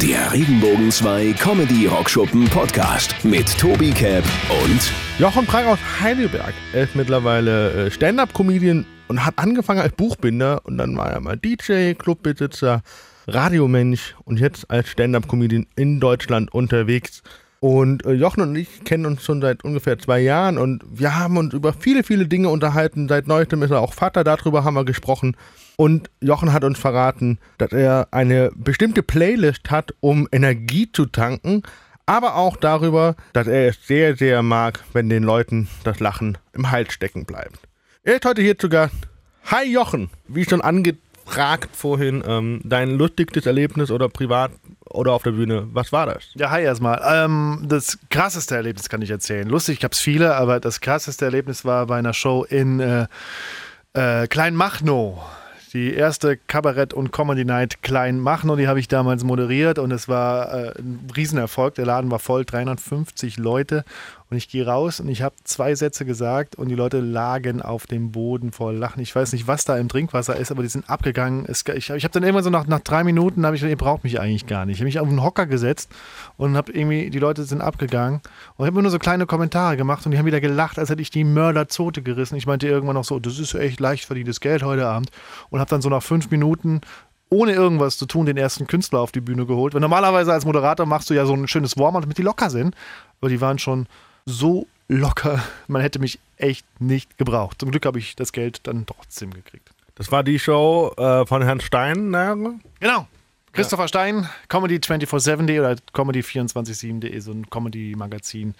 Der Regenbogen 2 Comedy Rockschuppen Podcast mit Tobi Cap und Jochen Prang aus Heidelberg. Er ist mittlerweile äh, Stand-Up-Comedian und hat angefangen als Buchbinder und dann war er mal DJ, Clubbesitzer, Radiomensch und jetzt als Stand-Up-Comedian in Deutschland unterwegs. Und äh, Jochen und ich kennen uns schon seit ungefähr zwei Jahren und wir haben uns über viele, viele Dinge unterhalten. Seit neuestem ist er auch Vater, darüber haben wir gesprochen. Und Jochen hat uns verraten, dass er eine bestimmte Playlist hat, um Energie zu tanken, aber auch darüber, dass er es sehr, sehr mag, wenn den Leuten das Lachen im Hals stecken bleibt. Er ist heute hier zu Gast. Hi Jochen, wie schon angefragt vorhin, ähm, dein lustigstes Erlebnis oder privat oder auf der Bühne, was war das? Ja, hi erstmal. Ähm, das krasseste Erlebnis kann ich erzählen. Lustig, gab es viele, aber das krasseste Erlebnis war bei einer Show in äh, äh, Kleinmachnow. Die erste Kabarett- und Comedy-Night Kleinmachnow, die habe ich damals moderiert und es war äh, ein Riesenerfolg. Der Laden war voll, 350 Leute und ich gehe raus und ich habe zwei Sätze gesagt und die Leute lagen auf dem Boden vor Lachen. Ich weiß nicht, was da im Trinkwasser ist, aber die sind abgegangen. Es, ich ich habe dann irgendwann so nach, nach drei Minuten, habe ich gesagt, ihr braucht mich eigentlich gar nicht. Ich habe mich auf einen Hocker gesetzt und habe irgendwie, die Leute sind abgegangen und habe nur so kleine Kommentare gemacht und die haben wieder gelacht, als hätte ich die Mörderzote gerissen. Ich meinte irgendwann noch so, das ist echt leicht verdientes Geld heute Abend und habe dann so nach fünf Minuten ohne irgendwas zu tun, den ersten Künstler auf die Bühne geholt. Weil normalerweise als Moderator machst du ja so ein schönes Warm-up, damit die locker sind. Aber die waren schon so locker, man hätte mich echt nicht gebraucht. Zum Glück habe ich das Geld dann trotzdem gekriegt. Das war die Show äh, von Herrn Stein, ne? Genau. Christopher Stein, Comedy247.de oder Comedy247.de, so ein Comedy-Magazin,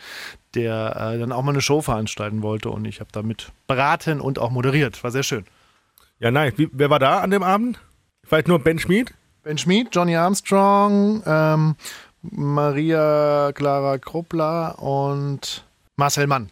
der äh, dann auch mal eine Show veranstalten wollte und ich habe damit beraten und auch moderiert. War sehr schön. Ja, nein. Wie, wer war da an dem Abend? Vielleicht nur Ben Schmid? Ben Schmid, Johnny Armstrong, ähm, Maria Clara Kruppler und Marcel Mann.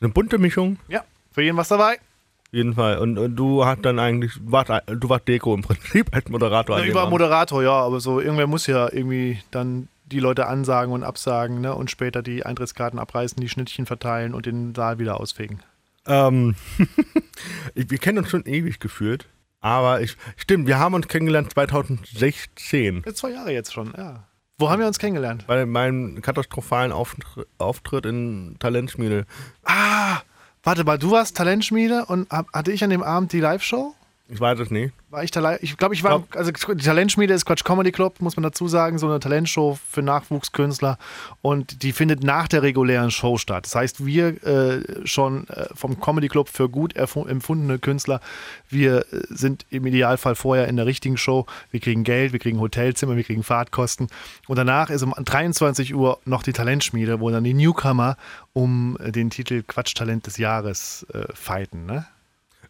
Eine bunte Mischung. Ja, für jeden was dabei. Auf jeden Fall. Und, und du hast dann eigentlich, warst, du warst Deko im Prinzip als Moderator. Ja, über Abend. Moderator, ja, aber so irgendwer muss ja irgendwie dann die Leute ansagen und absagen ne? und später die Eintrittskarten abreißen, die Schnittchen verteilen und den Saal wieder ausfegen. Ähm, ich, wir kennen uns schon ewig gefühlt. Aber ich, stimmt, wir haben uns kennengelernt 2016. Jetzt zwei Jahre jetzt schon, ja. Wo haben wir uns kennengelernt? Bei meinem katastrophalen Auftr Auftritt in Talentschmiede. Ah, warte mal, du warst Talentschmiede und hab, hatte ich an dem Abend die Live-Show? Ich weiß es nicht. War ich da Ich glaube, ich war. Glaub- also, die Talentschmiede ist Quatsch Comedy Club, muss man dazu sagen. So eine Talentshow für Nachwuchskünstler. Und die findet nach der regulären Show statt. Das heißt, wir äh, schon äh, vom Comedy Club für gut empfundene Künstler, wir äh, sind im Idealfall vorher in der richtigen Show. Wir kriegen Geld, wir kriegen Hotelzimmer, wir kriegen Fahrtkosten. Und danach ist um 23 Uhr noch die Talentschmiede, wo dann die Newcomer um äh, den Titel Quatschtalent des Jahres äh, fighten. Ne?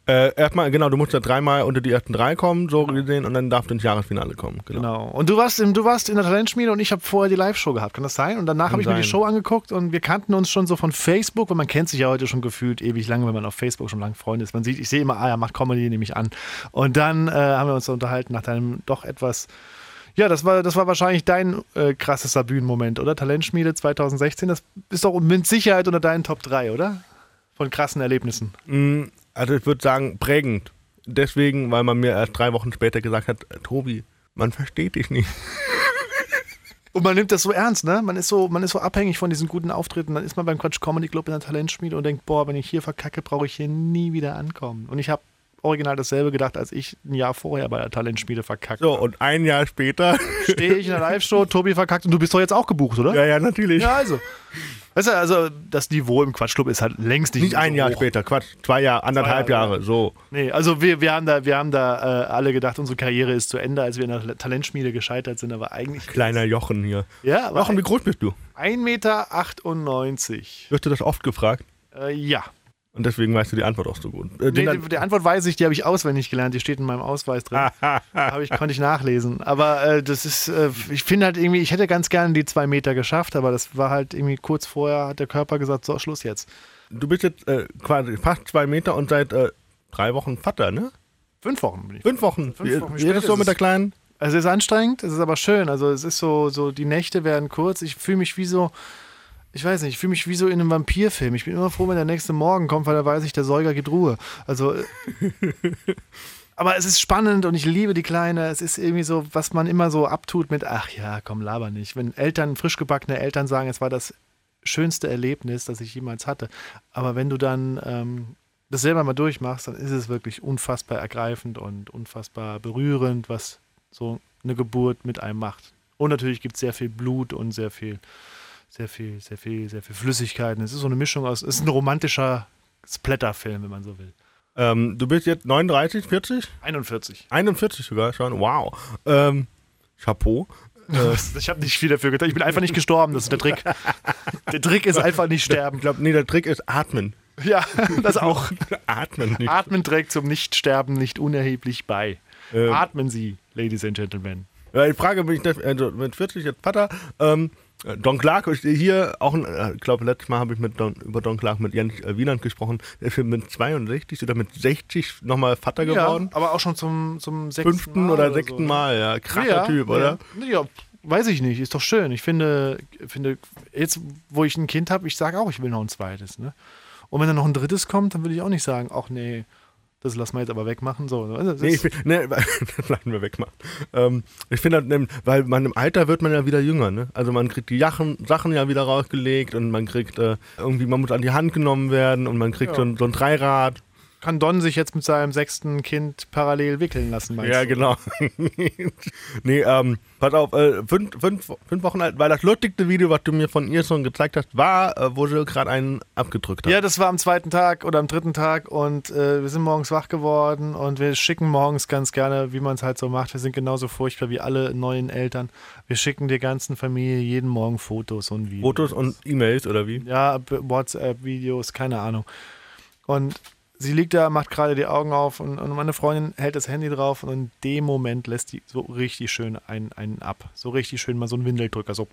Äh, erstmal, genau, du musst ja dreimal unter die ersten drei kommen, so gesehen, und dann darfst du ins Jahresfinale kommen. Genau. Genau. Und du warst, im, du warst in der Talentschmiede und ich habe vorher die Live-Show gehabt. Kann das sein? Und danach habe ich mir die. Show angeguckt und wir kannten uns schon so von Facebook, weil man kennt sich ja heute schon gefühlt ewig lange, wenn man auf Facebook schon lange Freunde ist. Man sieht, ich sehe immer, ah, er macht Comedy, nehme ich an. Und dann äh, haben wir uns unterhalten nach deinem doch etwas. Ja, das war, das war wahrscheinlich dein äh, krassester Bühnenmoment, oder? Talentschmiede 2016, das ist doch mit Sicherheit unter deinen Top 3, oder? Von krassen Erlebnissen. Mm, Also ich würde sagen, prägend. Deswegen, weil man mir erst drei Wochen später gesagt hat, Tobi, man versteht dich nicht. Und man nimmt das so ernst, ne? Man ist so, man ist so abhängig von diesen guten Auftritten. Dann ist man beim Quatsch Comedy Club in der Talentschmiede und denkt, boah, wenn ich hier verkacke, brauche ich hier nie wieder ankommen. Und ich habe original dasselbe gedacht, als ich ein Jahr vorher bei der Talentschmiede verkackt So, und ein Jahr später, Stehe ich in der Live-Show, Tobi verkackt und du bist doch jetzt auch gebucht, oder? ja, ja, natürlich. Ja, also. Weißt du, also das Niveau im Quatschclub ist halt längst nicht, Nicht ein so Jahr hoch. später, Quatsch, zwei Jahre, anderthalb Jahre, Jahre, so. Nee, also wir, wir haben da, wir haben da äh, alle gedacht, unsere Karriere ist zu Ende, als wir in der Talentschmiede gescheitert sind, aber eigentlich. Kleiner Jochen hier. Ja, Jochen, wie groß bist du? 1,98 Meter. Wirst du das oft gefragt? Äh, ja. Und deswegen weißt du die Antwort auch so gut. Äh, Nee, die, die Antwort weiß ich, die habe ich auswendig gelernt, die steht in meinem Ausweis drin. Ich, konnte ich nachlesen. Aber äh, das ist, äh, ich finde halt irgendwie, ich hätte ganz gerne die zwei Meter geschafft, aber das war halt irgendwie kurz vorher, hat der Körper gesagt, so, Schluss jetzt. du bist jetzt äh, quasi fast zwei Meter und seit äh, drei Wochen Vater, ne? Fünf Wochen bin ich. Fünf Wochen. Fünf Wie- Wochen Wie ist das so mit der Kleinen? Also es ist anstrengend, es ist aber schön. Also es ist so, so die Nächte werden kurz. Ich fühle mich wie so, ich weiß nicht, ich fühle mich wie so in einem Vampirfilm. Ich bin immer froh, wenn der nächste Morgen kommt, weil da weiß ich, der Säuger gibt Ruhe. Also, äh, aber es ist spannend und ich liebe die Kleine. Es ist irgendwie so, was man immer so abtut mit, ach ja, komm, laber nicht. Wenn Eltern, frisch gebackene Eltern sagen, es war das schönste Erlebnis, das ich jemals hatte. Aber wenn du dann ähm, das selber mal durchmachst, dann ist es wirklich unfassbar ergreifend und unfassbar berührend, was so eine Geburt mit einem macht. Und natürlich gibt es sehr viel Blut und sehr viel, sehr viel, sehr viel, sehr viel Flüssigkeiten. Es ist so eine Mischung aus, es ist ein romantischer Splatterfilm, wenn man so will. Ähm, du bist jetzt 39, 40? 41. 41 sogar schon. Wow. Ähm, Chapeau. Äh, ich habe nicht viel dafür getan. Ich bin einfach nicht gestorben. Das ist der Trick. Der Trick ist einfach nicht sterben. Ich glaube, nee, der Trick ist atmen. Ja, das auch. atmen nicht. Atmen trägt zum Nichtsterben nicht unerheblich bei. Ähm, Atmen Sie, Ladies and Gentlemen. Ja, ich frage mich, also mit 40 jetzt Vater, ähm, Don Clark hier auch, ein, äh, ich glaube, letztes Mal habe ich mit Don, über Don Clark mit Jens äh, Wieland gesprochen. Der ist mit 62 oder mit 60 nochmal Vater geworden. Ja, aber auch schon zum, zum Fünften oder so, sechsten ne? Mal, ja. Krasser ja, Typ, oder? Ja. ja, weiß ich nicht. Ist doch schön. Ich finde, finde jetzt, wo ich ein Kind habe, ich sage auch, ich will noch ein zweites. Ne? Und wenn dann noch ein drittes kommt, dann würde ich auch nicht sagen, ach nee, das lassen wir jetzt aber wegmachen. So, also das Nee, ich find, nee, das lassen wir wegmachen. Ähm, ich finde, halt, ähm, weil man im Alter wird man ja wieder jünger, ne? Also man kriegt die Jachen, Sachen ja wieder rausgelegt und man kriegt äh, irgendwie, man muss an die Hand genommen werden und man kriegt Ja. so, ein, so ein Dreirad. Kann Don sich jetzt mit seinem sechsten Kind parallel wickeln lassen, meinst Ja, du? genau. nee, ähm, pass auf, äh, fünf, fünf, fünf Wochen alt, weil das lustigste Video, was du mir von ihr schon gezeigt hast, war, äh, wo sie gerade einen abgedrückt hat. Ja, das war am zweiten Tag oder am dritten Tag und äh, wir sind morgens wach geworden und wir schicken morgens ganz gerne, wie man es halt so macht. Wir sind genauso furchtbar wie alle neuen Eltern. Wir schicken der ganzen Familie jeden Morgen Fotos und Videos. Fotos und E-Mails oder wie? Ja, WhatsApp-Videos, keine Ahnung. Und sie liegt da, macht gerade die Augen auf und, und meine Freundin hält das Handy drauf und in dem Moment lässt die so richtig schön einen, einen ab. So richtig schön mal so einen Windeldrücker, so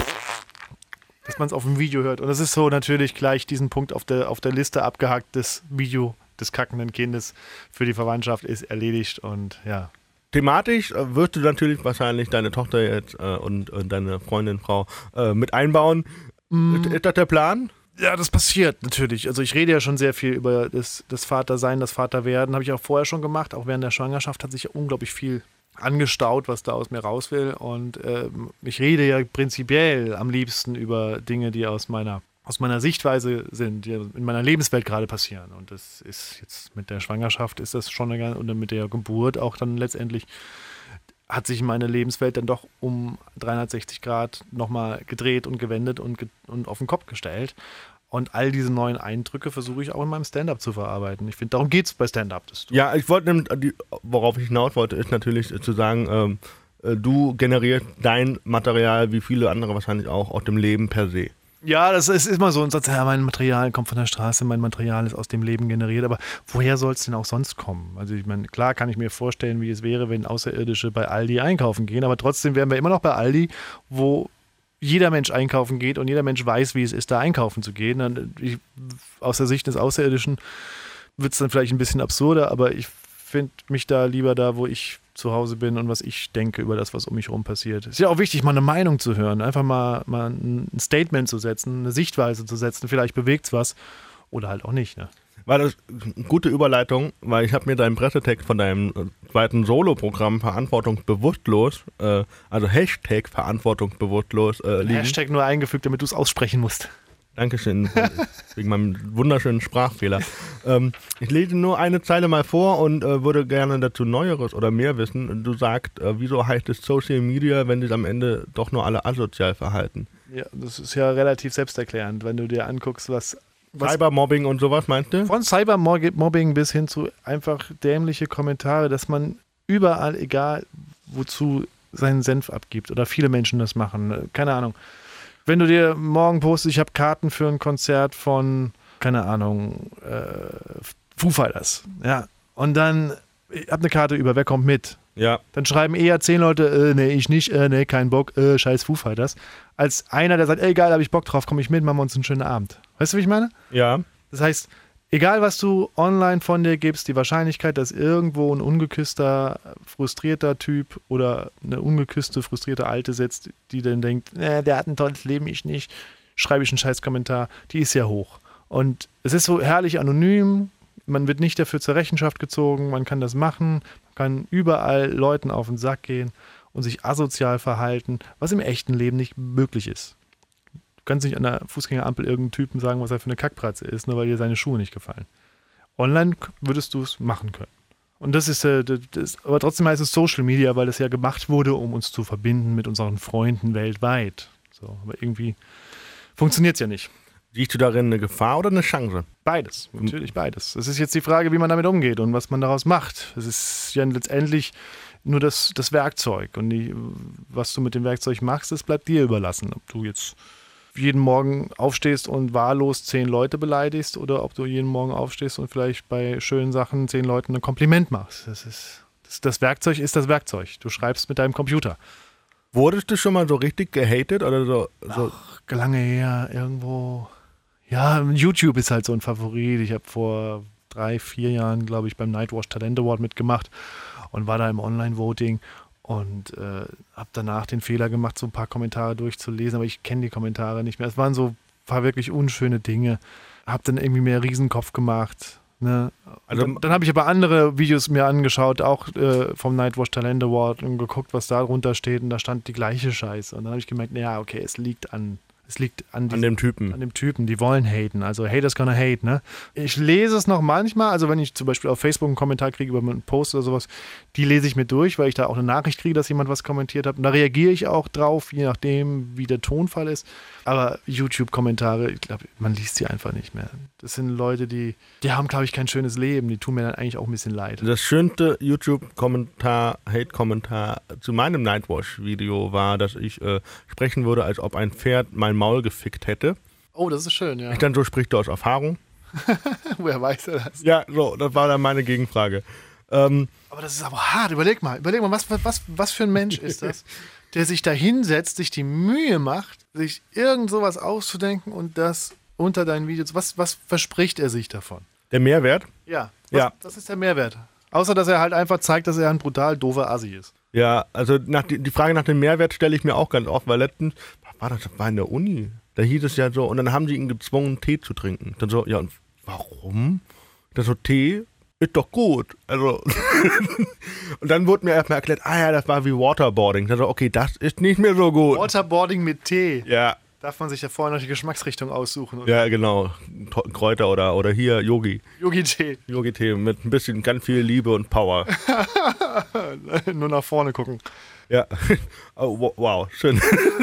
dass man es auf dem Video hört. Und das ist so natürlich gleich diesen Punkt auf der, auf der Liste abgehakt, das Video des kackenden Kindes für die Verwandtschaft ist erledigt und ja. Thematisch äh, wirst du natürlich wahrscheinlich deine Tochter jetzt äh, und, und deine Freundin, Frau äh, mit einbauen. Ist, ist das der Plan? Ja, das passiert natürlich. Also ich rede ja schon sehr viel über das, das Vatersein, das Vaterwerden. Habe ich auch vorher schon gemacht. Auch während der Schwangerschaft hat sich unglaublich viel angestaut, was da aus mir raus will. Und ähm, ich rede ja prinzipiell am liebsten über Dinge, die aus meiner, aus meiner Sichtweise sind, die in meiner Lebenswelt gerade passieren. Und das ist jetzt mit der Schwangerschaft ist das schon eine, und mit der Geburt auch dann letztendlich hat sich meine Lebenswelt dann doch um 360 Grad nochmal gedreht und gewendet und, ge und auf den Kopf gestellt. Und all diese neuen Eindrücke versuche ich auch in meinem Stand-up zu verarbeiten. Ich finde, darum geht es bei Stand-up. Ja, ich wollte, worauf ich hinaus wollte, ist natürlich zu sagen, ähm, äh, du generierst dein Material, wie viele andere wahrscheinlich auch, aus dem Leben per se. Ja, das ist immer so ein Satz, ja, mein Material kommt von der Straße, mein Material ist aus dem Leben generiert, aber woher soll es denn auch sonst kommen? Also ich meine, klar kann ich mir vorstellen, wie es wäre, wenn Außerirdische bei Aldi einkaufen gehen, aber trotzdem wären wir immer noch bei Aldi, wo jeder Mensch einkaufen geht und jeder Mensch weiß, wie es ist, da einkaufen zu gehen. Und ich, aus der Sicht des Außerirdischen wird es dann vielleicht ein bisschen absurder, aber ich finde mich da lieber da, wo ich zu Hause bin und was ich denke über das, was um mich herum passiert. Ist ja auch wichtig, mal eine Meinung zu hören, einfach mal, mal ein Statement zu setzen, eine Sichtweise zu setzen. Vielleicht bewegt es was oder halt auch nicht. Ne? War das eine gute Überleitung, weil ich habe mir deinen Pressetext von deinem äh, zweiten Solo-Programm Verantwortungsbewusstlos, äh, also Hashtag Verantwortungsbewusstlos äh, liegen. Hashtag nur eingefügt, damit du es aussprechen musst. Dankeschön, wegen meinem wunderschönen Sprachfehler. Ähm, ich lese nur eine Zeile mal vor und äh, würde gerne dazu Neueres oder mehr wissen. Du sagst, äh, wieso heißt es Social Media, wenn sich am Ende doch nur alle asozial verhalten? Ja, das ist ja relativ selbsterklärend, wenn du dir anguckst, was, was Cybermobbing und sowas, meinst du? von Cybermobbing bis hin zu einfach dämliche Kommentare, dass man überall, egal wozu, seinen Senf abgibt oder viele Menschen das machen. Keine Ahnung. Wenn du dir morgen postest, ich habe Karten für ein Konzert von, keine Ahnung, äh, Foo Fighters, ja, und dann, ich habe eine Karte über, wer kommt mit? Ja. Dann schreiben eher zehn Leute, äh, nee, ich nicht, äh, nee, kein Bock, äh, scheiß Foo Fighters, als einer, der sagt, ey, geil, habe ich Bock drauf, komme ich mit, machen wir uns einen schönen Abend. Weißt du, wie ich meine? Ja. Das heißt, egal was du online von dir gibst, die Wahrscheinlichkeit, dass irgendwo ein ungeküsster, frustrierter Typ oder eine ungeküsste, frustrierte Alte sitzt, die dann denkt, äh, der hat ein tolles Leben, ich nicht, schreibe ich einen scheiß Kommentar, die ist ja hoch. Und es ist so herrlich anonym, man wird nicht dafür zur Rechenschaft gezogen, man kann das machen, man kann überall Leuten auf den Sack gehen und sich asozial verhalten, was im echten Leben nicht möglich ist. Du kannst nicht an der Fußgängerampel irgendeinem Typen sagen, was er für eine Kackpratze ist, nur weil dir seine Schuhe nicht gefallen. Online würdest du es machen können. Und das ist, äh, das, aber trotzdem heißt es Social Media, weil das ja gemacht wurde, um uns zu verbinden mit unseren Freunden weltweit. So, aber irgendwie funktioniert es ja nicht. Siehst du darin eine Gefahr oder eine Chance? Beides, natürlich beides. Es ist jetzt die Frage, wie man damit umgeht und was man daraus macht. Es ist ja letztendlich nur das, das Werkzeug. Und die, was du mit dem Werkzeug machst, das bleibt dir überlassen. Ob du jetzt jeden Morgen aufstehst und wahllos zehn Leute beleidigst oder ob du jeden Morgen aufstehst und vielleicht bei schönen Sachen zehn Leuten ein Kompliment machst. Das, ist, das, das Werkzeug ist das Werkzeug. Du schreibst mit deinem Computer. Wurdest du schon mal so richtig gehatet oder so? so? Ach, lange her, irgendwo. Ja, YouTube ist halt so ein Favorit. Ich habe vor drei, vier Jahren, glaube ich, beim Nightwatch Talent Award mitgemacht und war da im Online-Voting und äh, habe danach den Fehler gemacht, so ein paar Kommentare durchzulesen, aber ich kenne die Kommentare nicht mehr. Es waren so ein paar wirklich unschöne Dinge. Habe dann irgendwie mehr Riesenkopf gemacht. Ne? Also, dann, dann habe ich aber andere Videos mir angeschaut, auch äh, vom Nightwatch Talent Award und geguckt, was da drunter steht und da stand die gleiche Scheiße. Und dann habe ich gemerkt, naja, okay, es liegt an es liegt an, diesem, an, dem Typen. An dem Typen. Die wollen haten. Also Haters gonna hate, ne? Ich lese es noch manchmal, also wenn ich zum Beispiel auf Facebook einen Kommentar kriege über einen Post oder sowas, die lese ich mir durch, weil ich da auch eine Nachricht kriege, dass jemand was kommentiert hat. Und da reagiere ich auch drauf, je nachdem, wie der Tonfall ist. Aber YouTube-Kommentare, ich glaube, man liest sie einfach nicht mehr. Das sind Leute, die, die haben, glaube ich, kein schönes Leben. Die tun mir dann eigentlich auch ein bisschen leid. Das schönste YouTube-Kommentar, Hate-Kommentar zu meinem Nightwash-Video war, dass ich äh, sprechen würde, als ob ein Pferd mein Maul gefickt hätte. Oh, das ist schön, ja. Ich dann so spricht du aus Erfahrung. Woher weiß er das? Ja, so, das war dann meine Gegenfrage. Ähm, aber das ist aber hart. Überleg mal, überleg mal, was, was, was für ein Mensch ist das, der sich da hinsetzt, sich die Mühe macht, sich irgend sowas auszudenken und das unter deinen Videos. Was, was verspricht er sich davon? Der Mehrwert? Ja. Was, ja. Das ist der Mehrwert. Außer, dass er halt einfach zeigt, dass er ein brutal doofer Assi ist. Ja, also nach, die, die Frage nach dem Mehrwert stelle ich mir auch ganz oft, weil letztens, war das war in der Uni, da hieß es ja so, und dann haben sie ihn gezwungen, Tee zu trinken. Dann so, ja, und warum? Das so, Tee ist doch gut. Also und dann wurde mir erstmal erklärt, ah ja, das war wie Waterboarding. Dann so, okay, das ist nicht mehr so gut. Waterboarding mit Tee. Ja. Darf man sich ja vorher noch die Geschmacksrichtung aussuchen. Oder? Ja, genau. Kräuter oder, oder hier Yogi. Yogi-Tee. Yogi-Tee mit ein bisschen ganz viel Liebe und Power. Nur nach vorne gucken. Ja. Oh, wow, schön.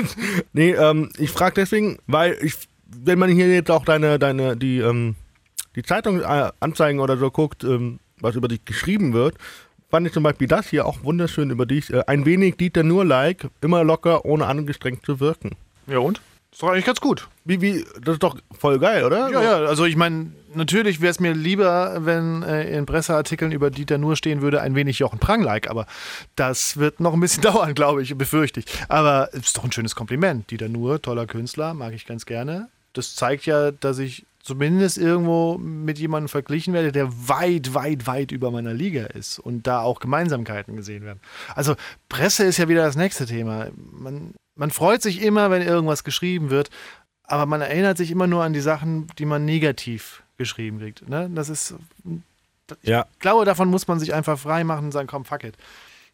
nee, ähm, ich frage deswegen, weil ich, wenn man hier jetzt auch deine, deine, die, ähm, die Zeitungsanzeigen oder so guckt, ähm, was über dich geschrieben wird, fand ich zum Beispiel das hier auch wunderschön über dich. Äh, ein wenig Dieter nur like, immer locker, ohne angestrengt zu wirken. Ja und? Ist doch eigentlich ganz gut. Wie, wie, das ist doch voll geil, oder? Ja, ja, also ich meine, natürlich wäre es mir lieber, wenn äh, in Presseartikeln über Dieter nur stehen würde, ein wenig Jochen Prang-like, aber das wird noch ein bisschen dauern, glaube ich, befürchte ich. Aber es ist doch ein schönes Kompliment. Dieter Nur, toller Künstler, mag ich ganz gerne. Das zeigt ja, dass ich zumindest irgendwo mit jemandem verglichen werde, der weit, weit, weit über meiner Liga ist und da auch Gemeinsamkeiten gesehen werden. Also Presse ist ja wieder das nächste Thema. Man man freut sich immer, wenn irgendwas geschrieben wird, aber man erinnert sich immer nur an die Sachen, die man negativ geschrieben kriegt. Ne? Das ist. Ich ja. glaube, davon muss man sich einfach frei machen und sagen, komm, fuck it.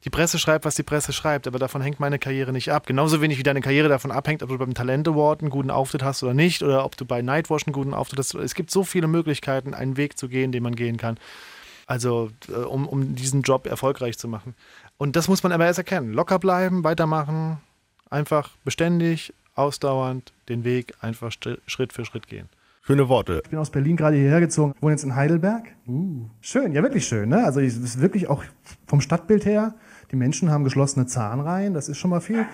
Die Presse schreibt, was die Presse schreibt, aber davon hängt meine Karriere nicht ab. Genauso wenig wie deine Karriere davon abhängt, ob du beim Talent Award einen guten Auftritt hast oder nicht, oder ob du bei Nightwash einen guten Auftritt hast. Es gibt so viele Möglichkeiten, einen Weg zu gehen, den man gehen kann. Also, äh, um, um diesen Job erfolgreich zu machen. Und das muss man aber erst erkennen. Locker bleiben, weitermachen, einfach beständig, ausdauernd den Weg einfach Schritt für Schritt gehen. Schöne Worte. Ich bin aus Berlin gerade hierher gezogen, wohne jetzt in Heidelberg. Uh. Schön, ja wirklich schön. Ne? Also es ist wirklich auch vom Stadtbild her, die Menschen haben geschlossene Zahnreihen, das ist schon mal viel.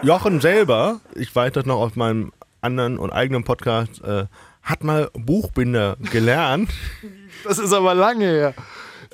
Jochen selber, ich weiß das noch aus meinem anderen und eigenen Podcast, äh, hat mal Buchbinder gelernt. das ist aber lange her.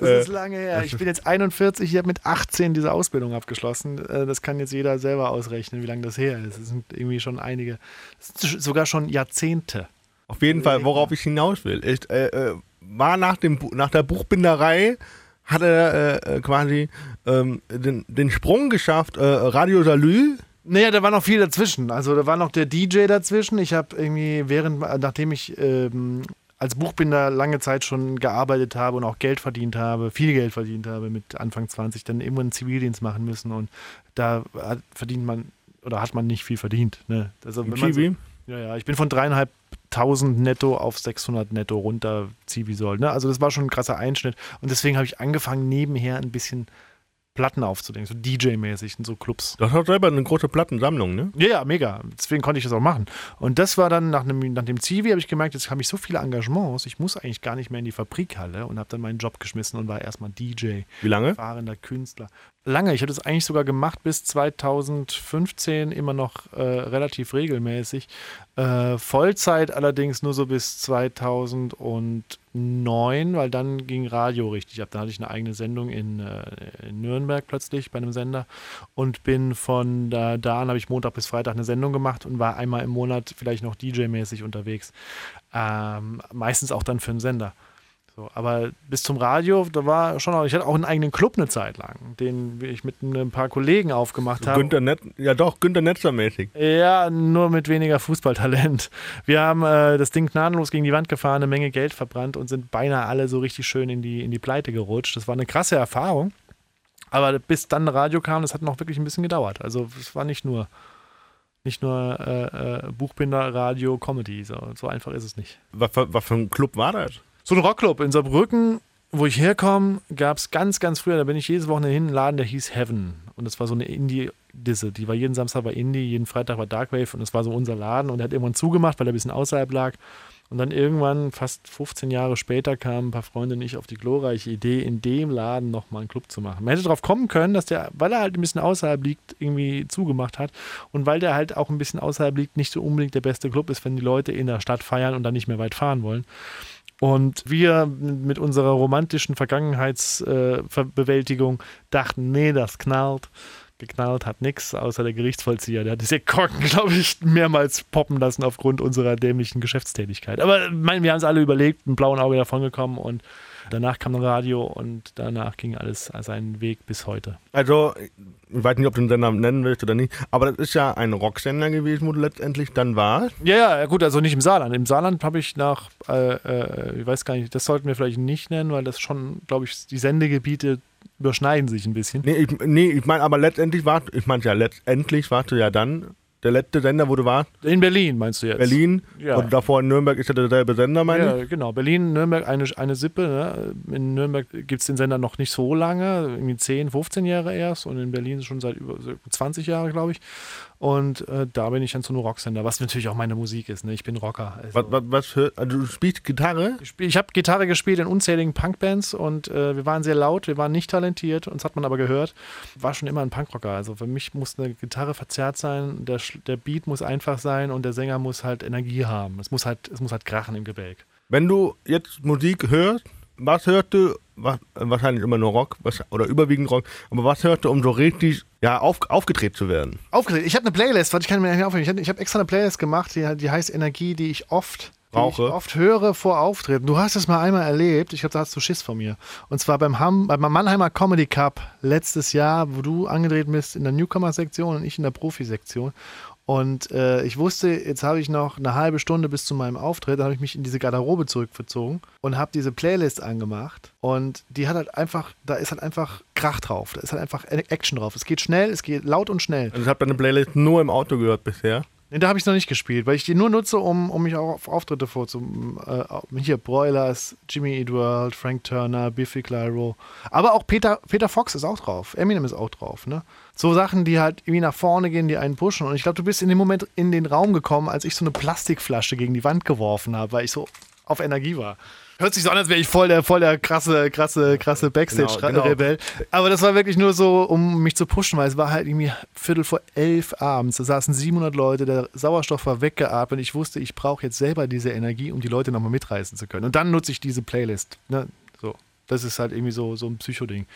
Das äh, ist lange her. Ich bin jetzt 41, ich habe mit 18 diese Ausbildung abgeschlossen. Äh, das kann jetzt jeder selber ausrechnen, wie lange das her ist. Das sind irgendwie schon einige, sogar schon Jahrzehnte. Auf jeden Fall, worauf ich hinaus will, äh, äh, war nach, dem, nach der Buchbinderei hat er äh, quasi ähm, den, den Sprung geschafft, äh, Radio Salü naja, da war noch viel dazwischen. Also da war noch der DJ dazwischen. Ich habe irgendwie während, nachdem ich ähm, als Buchbinder lange Zeit schon gearbeitet habe und auch Geld verdient habe, viel Geld verdient habe mit Anfang 20, dann irgendwann einen Zivildienst machen müssen und da hat, verdient man oder hat man nicht viel verdient. Ne? Also, Im wenn man so- ja, ja, ich bin von dreieinhalbtausend netto auf 600 netto runter Zivi soll. Ne? Also das war schon ein krasser Einschnitt und deswegen habe ich angefangen, nebenher ein bisschen Platten aufzulegen, so DJ-mäßig in so Clubs. Hast auch selber eine große Plattensammlung, ne? Ja, ja, mega. Deswegen konnte ich das auch machen. Und das war dann nach, einem, nach dem Zivi, habe ich gemerkt, jetzt habe ich so viele Engagements, ich muss eigentlich gar nicht mehr in die Fabrikhalle und habe dann meinen Job geschmissen und war erstmal DJ, Wie lange? fahrender Künstler. Lange, ich habe das eigentlich sogar gemacht bis 2015, immer noch äh, relativ regelmäßig. Äh, Vollzeit allerdings nur so bis 2009, weil dann ging Radio richtig ab. Da hatte ich eine eigene Sendung in, äh, in Nürnberg plötzlich bei einem Sender und bin von da, da an, habe ich Montag bis Freitag eine Sendung gemacht und war einmal im Monat vielleicht noch DJ-mäßig unterwegs. Ähm, meistens auch dann für einen Sender. So, aber bis zum Radio, da war schon auch, ich hatte auch einen eigenen Club eine Zeit lang, den ich mit ein paar Kollegen aufgemacht habe. Günther Netz, ja doch, Günther Netzer mäßig. Ja, nur mit weniger Fußballtalent. Wir haben äh, das Ding gnadenlos gegen die Wand gefahren, eine Menge Geld verbrannt und sind beinahe alle so richtig schön in die, in die Pleite gerutscht. Das war eine krasse Erfahrung. Aber bis dann Radio kam, das hat noch wirklich ein bisschen gedauert. Also es war nicht nur, nicht nur äh, äh, Buchbinder, Radio, Comedy. So, so einfach ist es nicht. Was, was für ein Club war das? So ein Rockclub in Saarbrücken, wo ich herkomme, gab es ganz, ganz früher, da bin ich jedes Wochenende hin, einen Laden, der hieß Heaven. Und das war so eine Indie-Disse. Die war jeden Samstag bei Indie, jeden Freitag war Darkwave und das war so unser Laden. Und der hat irgendwann zugemacht, weil er ein bisschen außerhalb lag. Und dann irgendwann, fast 15 Jahre später, kamen ein paar Freunde und ich auf die glorreiche Idee, in dem Laden nochmal einen Club zu machen. Man hätte darauf kommen können, dass der, weil er halt ein bisschen außerhalb liegt, irgendwie zugemacht hat. Und weil der halt auch ein bisschen außerhalb liegt, nicht so unbedingt der beste Club ist, wenn die Leute in der Stadt feiern und dann nicht mehr weit fahren wollen. Und wir mit unserer romantischen Vergangenheitsbewältigung dachten, nee, das knallt. Geknallt hat nichts, außer der Gerichtsvollzieher. Der hat diese Korken, glaube ich, mehrmals poppen lassen aufgrund unserer dämlichen Geschäftstätigkeit. Aber ich meine, wir haben es alle überlegt, mit blauen Auge davongekommen und danach kam ein Radio und danach ging alles seinen Weg bis heute. Also, ich weiß nicht, ob du den Sender nennen willst oder nicht, aber das ist ja ein Rocksender gewesen, wo du letztendlich dann warst. Ja, ja, ja, gut, also nicht im Saarland. Im Saarland habe ich nach, äh, äh, ich weiß gar nicht, das sollten wir vielleicht nicht nennen, weil das schon, glaube ich, die Sendegebiete überschneiden sich ein bisschen. Nee, ich, nee, ich meine, aber letztendlich warst ich meine ja, letztendlich warst du ja dann der letzte Sender, wo du warst, In Berlin meinst du jetzt? Berlin. Ja. Und davor in Nürnberg ist ja derselbe Sender, meine ich. Ja, genau. Berlin, Nürnberg, eine, eine Sippe. Ne? In Nürnberg gibt es den Sender noch nicht so lange, irgendwie 10, 15 Jahre erst. Und in Berlin schon seit über so 20 Jahren, glaube ich. Und äh, da bin ich dann zu einem Rocksender, was natürlich auch meine Musik ist. Ne? Ich bin Rocker. Also. Was, was, was für, also du spielst Gitarre? Ich, ich habe Gitarre gespielt in unzähligen Punkbands und äh, wir waren sehr laut, wir waren nicht talentiert, uns hat man aber gehört. War schon immer ein Punkrocker. Also für mich muss eine Gitarre verzerrt sein, der, der Beat muss einfach sein und der Sänger muss halt Energie haben. Es muss halt, es muss halt krachen im Gebälk. Wenn du jetzt Musik hörst, was hörst du? Wahrscheinlich immer nur Rock was, oder überwiegend Rock, aber was hörst du, um so richtig ja, auf, aufgedreht zu werden? Aufgeregt. Ich habe eine Playlist, warte, ich kann mir nicht aufhören. Ich habe ich hab extra eine Playlist gemacht, die, die heißt Energie, die ich oft Brauche. Ich oft höre vor Auftritten. Du hast es mal einmal erlebt. Ich glaube, da hast du Schiss von mir. Und zwar beim, Ham, beim Mannheimer Comedy Cup letztes Jahr, wo du angetreten bist in der Newcomer-Sektion und ich in der Profi-Sektion. Und äh, ich wusste, jetzt habe ich noch eine halbe Stunde bis zu meinem Auftritt. Dann habe ich mich in diese Garderobe zurückverzogen und habe diese Playlist angemacht. Und die hat halt einfach, da ist halt einfach Krach drauf. Da ist halt einfach Action drauf. Es geht schnell, es geht laut und schnell. Also ich habe deine Playlist nur im Auto gehört bisher. Nee, da habe ich noch nicht gespielt, weil ich die nur nutze, um, um mich auch auf Auftritte vorzu. Äh, hier Broilers, Jimmy Eat World, Frank Turner, Biffy Clyro. Aber auch Peter, Peter Fox ist auch drauf. Eminem ist auch drauf. Ne? So Sachen, die halt irgendwie nach vorne gehen, die einen pushen. Und ich glaube, du bist in dem Moment in den Raum gekommen, als ich so eine Plastikflasche gegen die Wand geworfen habe, weil ich so auf Energie war. Hört sich so an, als wäre ich voll der, voll der krasse, krasse, krasse Backstage-Rebell. Aber das war wirklich nur so, um mich zu pushen, weil es war halt irgendwie Viertel vor elf abends. Da saßen 700 Leute, der Sauerstoff war weggeatmet. Ich wusste, ich brauche jetzt selber diese Energie, um die Leute nochmal mitreißen zu können. Und dann nutze ich diese Playlist. Ne? So, das ist halt irgendwie so, so ein Psychoding.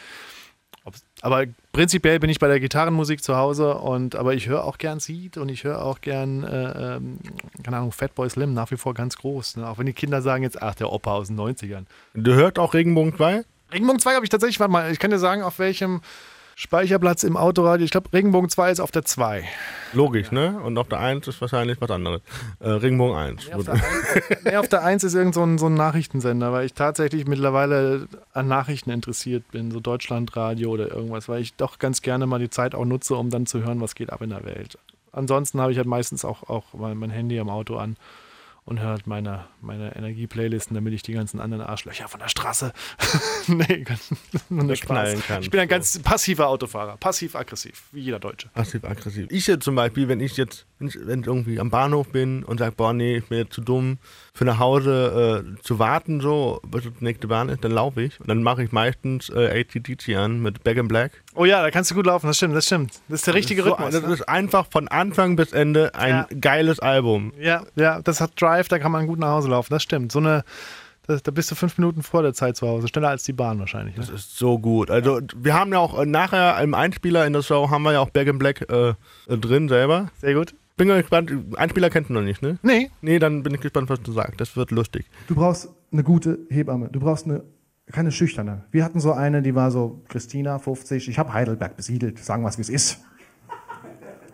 Aber prinzipiell bin ich bei der Gitarrenmusik zu Hause und aber ich höre auch gern Seed und ich höre auch gern, äh, ähm, keine Ahnung, Fatboy Slim nach wie vor ganz groß. Ne? Auch wenn die Kinder sagen jetzt, ach, der Opa aus den 90ern. Du hörst auch Regenbogen 2? Regenbogen 2 habe ich tatsächlich, warte mal, ich kann dir sagen, auf welchem Speicherplatz im Autoradio. Ich glaube, Regenbogen 2 ist auf der 2. Logisch, ne? Und auf der 1 ist wahrscheinlich was anderes. Äh, Regenbogen 1. Nee, auf, der 1, nee, auf der 1 ist irgend so ein, so ein Nachrichtensender, weil ich tatsächlich mittlerweile an Nachrichten interessiert bin, so Deutschlandradio oder irgendwas, weil ich doch ganz gerne mal die Zeit auch nutze, um dann zu hören, was geht ab in der Welt. Ansonsten habe ich halt meistens auch, auch mein Handy am Auto an und hört meine, meine Energie-Playlisten, damit ich die ganzen anderen Arschlöcher von der Straße nee, nur knallen kann. Ich bin ein ganz passiver Autofahrer, passiv-aggressiv, wie jeder Deutsche. Passiv-aggressiv. Ich jetzt zum Beispiel, wenn ich jetzt, wenn ich, wenn ich irgendwie am Bahnhof bin und sage, boah, nee, ich bin jetzt zu dumm, für nach Hause äh, zu warten, so, bis die nächste Bahn ist, dann laufe ich. Und dann mache ich meistens äh, ATDC an mit Back in Black. Oh ja, da kannst du gut laufen, das stimmt, das stimmt. Das ist der richtige das ist Rhythmus. So, das ne? ist einfach von Anfang bis Ende ein Ja. geiles Album. Ja, ja, das hat Drive, da kann man gut nach Hause laufen, das stimmt. So eine, da, da bist du fünf Minuten vor der Zeit zu Hause, schneller als die Bahn wahrscheinlich. Ne? Das ist so gut. Also wir haben ja auch äh, nachher im Einspieler in der Show haben wir ja auch Back in Black äh, äh, drin selber. Sehr gut. Bin gespannt. Einspieler kennt ihr noch nicht, ne? Nee, Nee, dann bin ich gespannt, was du sagst. Das wird lustig. Du brauchst eine gute Hebamme. Du brauchst eine keine schüchterne. Wir hatten so eine, die war so Christina, 50. Ich habe Heidelberg besiedelt. Sagen wir es, wie es ist.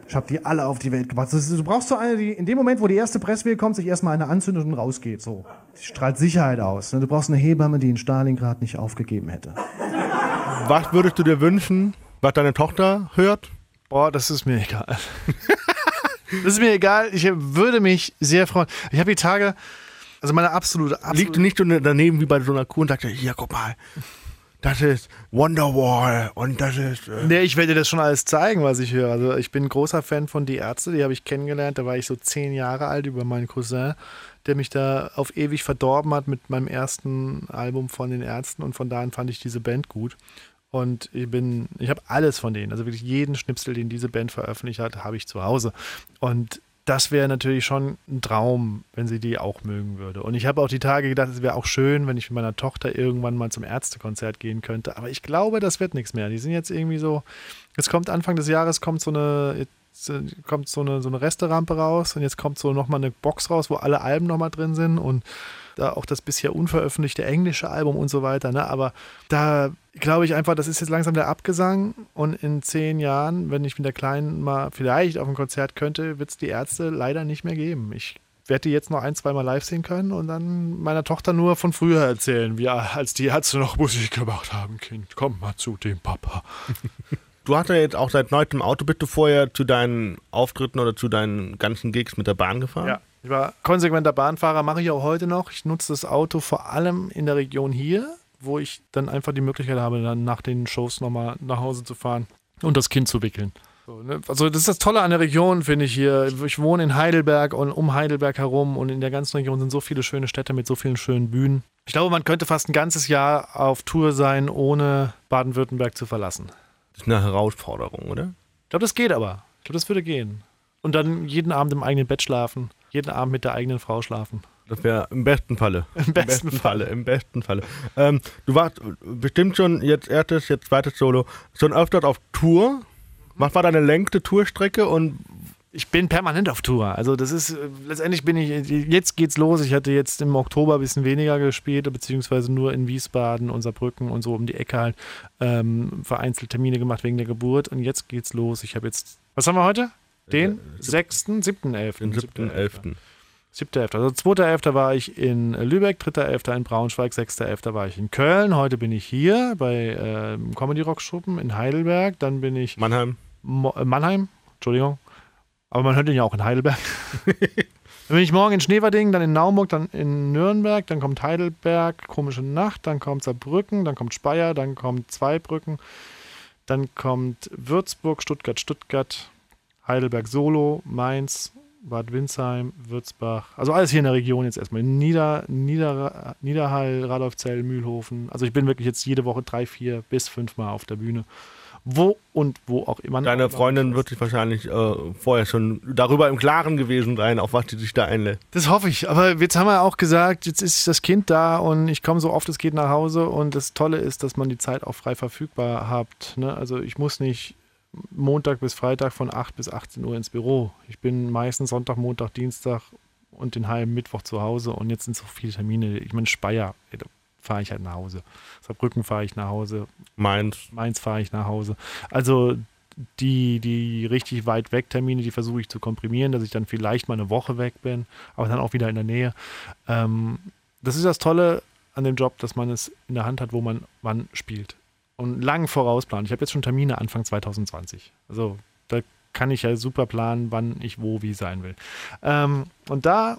Ich habe die alle auf die Welt gebracht. Du brauchst so eine, die in dem Moment, wo die erste Presswelle kommt, sich erstmal eine anzündet und rausgeht. So. Die strahlt Sicherheit aus. ne? Du brauchst eine Hebamme, die in Stalingrad nicht aufgegeben hätte. Was würdest du dir wünschen, was deine Tochter hört? boah, das ist mir egal. das ist mir egal. Ich würde mich sehr freuen. Ich habe die Tage, also meine absolute, Liegt absolute nicht so daneben wie bei so einer Kuh und sagt, hier, guck mal, das ist Wonderwall und das ist... Äh, Nee, ich werde dir das schon alles zeigen, was ich höre. Also ich bin großer Fan von Die Ärzte, die habe ich kennengelernt, da war ich so zehn Jahre alt über meinen Cousin, der mich da auf ewig verdorben hat mit meinem ersten Album von den Ärzten und von da an fand ich diese Band gut. Und ich bin, ich habe alles von denen, also wirklich jeden Schnipsel, den diese Band veröffentlicht hat, habe ich zu Hause. Und das wäre natürlich schon ein Traum, wenn sie die auch mögen würde. Und ich habe auch die Tage gedacht, es wäre auch schön, wenn ich mit meiner Tochter irgendwann mal zum Ärztekonzert gehen könnte. Aber ich glaube, das wird nichts mehr. Die sind jetzt irgendwie so, jetzt kommt Anfang des Jahres kommt so eine, äh, kommt so eine, so eine Resterampe raus und jetzt kommt so nochmal eine Box raus, wo alle Alben nochmal drin sind und da auch das bisher unveröffentlichte englische Album und so weiter. Ne? Aber da glaube ich einfach, das ist jetzt langsam der Abgesang und in zehn Jahren, wenn ich mit der Kleinen mal vielleicht auf ein Konzert könnte, wird es die Ärzte leider nicht mehr geben. Ich werde die jetzt noch ein, zwei Mal live sehen können und dann meiner Tochter nur von früher erzählen, wie als die Ärzte noch Musik gemacht haben. Kind, komm mal zu dem Papa. du hast ja jetzt auch seit neuestem Auto. Bist du vorher zu deinen Auftritten oder zu deinen ganzen Gigs mit der Bahn gefahren? Ja, ich war konsequenter Bahnfahrer, mache ich auch heute noch. Ich nutze das Auto vor allem in der Region hier, wo ich dann einfach die Möglichkeit habe, dann nach den Shows nochmal nach Hause zu fahren und das Kind zu wickeln. So, ne? Also das ist das Tolle an der Region, finde ich hier. Ich wohne in Heidelberg und um Heidelberg herum und in der ganzen Region sind so viele schöne Städte mit so vielen schönen Bühnen. Ich glaube, man könnte fast ein ganzes Jahr auf Tour sein, ohne Baden-Württemberg zu verlassen. Das ist eine Herausforderung, oder? Ich glaube, das geht aber. Ich glaube, das würde gehen. Und dann jeden Abend im eigenen Bett schlafen. Jeden Abend mit der eigenen Frau schlafen. Das wäre im besten Falle. Im besten Falle. Im besten Falle. Ähm, du warst bestimmt schon jetzt erstes, jetzt zweites Solo, schon öfter auf Tour. Was war deine längste Tourstrecke und Ich bin permanent auf Tour. Also das ist, letztendlich bin ich, jetzt geht's los. Ich hatte jetzt im Oktober ein bisschen weniger gespielt, beziehungsweise nur in Wiesbaden, Unserbrücken und so um die Ecke halt ähm, vereinzelt Termine gemacht wegen der Geburt. Und jetzt geht's los. Ich habe jetzt, was haben wir heute? Den 6., 7., 11. den 7.11.? 7.11. Also 2.11. war ich in Lübeck, 3.11. in Braunschweig, 6.11. war ich in Köln. Heute bin ich hier bei ähm, Comedy Rock Schuppen in Heidelberg. Dann bin ich Mannheim? Mo äh, Mannheim, Entschuldigung. Aber man hört ihn ja auch in Heidelberg. dann bin ich morgen in Schneverding, dann in Naumburg, dann in Nürnberg, dann kommt Heidelberg, komische Nacht, dann kommt Saarbrücken, dann kommt Speyer, dann kommt Zweibrücken, dann kommt Würzburg, Stuttgart, Stuttgart, Heidelberg Solo, Mainz, Bad Windsheim, Würzbach. Also alles hier in der Region jetzt erstmal. Nieder, Nieder, Niederhall, Radolfzell, Mühlhofen. Also ich bin wirklich jetzt jede Woche drei, vier bis fünf Mal auf der Bühne. Wo und wo auch immer. Deine Freundin wird sich wahrscheinlich äh, vorher schon darüber im Klaren gewesen sein, auf was sie sich da einlässt. Das hoffe ich. Aber jetzt haben wir auch gesagt, jetzt ist das Kind da und ich komme so oft es geht nach Hause. Und das Tolle ist, dass man die Zeit auch frei verfügbar hat. Ne? Also ich muss nicht Montag bis Freitag von 8 bis 18 Uhr ins Büro. Ich bin meistens Sonntag, Montag, Dienstag und den halben Mittwoch zu Hause. Und jetzt sind so viele Termine. Ich meine, Speyer, fahre ich halt nach Hause. Saarbrücken fahre ich nach Hause. Mainz. Mainz fahre ich nach Hause. Also die, die richtig weit weg Termine, die versuche ich zu komprimieren, dass ich dann vielleicht mal eine Woche weg bin, aber dann auch wieder in der Nähe. Ähm, das ist das Tolle an dem Job, dass man es in der Hand hat, wo man wann spielt. Und lang vorausplant. Ich habe jetzt schon Termine Anfang 2020. Also da kann ich ja super planen, wann ich wo wie sein will. Ähm, und da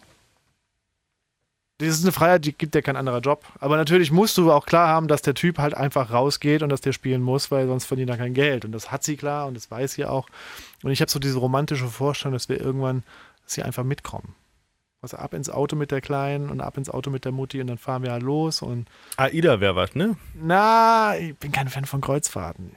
das ist eine Freiheit, die gibt dir kein anderer Job. Aber natürlich musst du auch klar haben, dass der Typ halt einfach rausgeht und dass der spielen muss, weil sonst verdient er kein Geld. Und das hat sie klar und das weiß sie auch. Und ich habe so diese romantische Vorstellung, dass wir irgendwann, dass sie einfach mitkommen. Also ab ins Auto mit der Kleinen und ab ins Auto mit der Mutti und dann fahren wir halt los und. AIDA wäre was, ne? Na, ich bin kein Fan von Kreuzfahrten.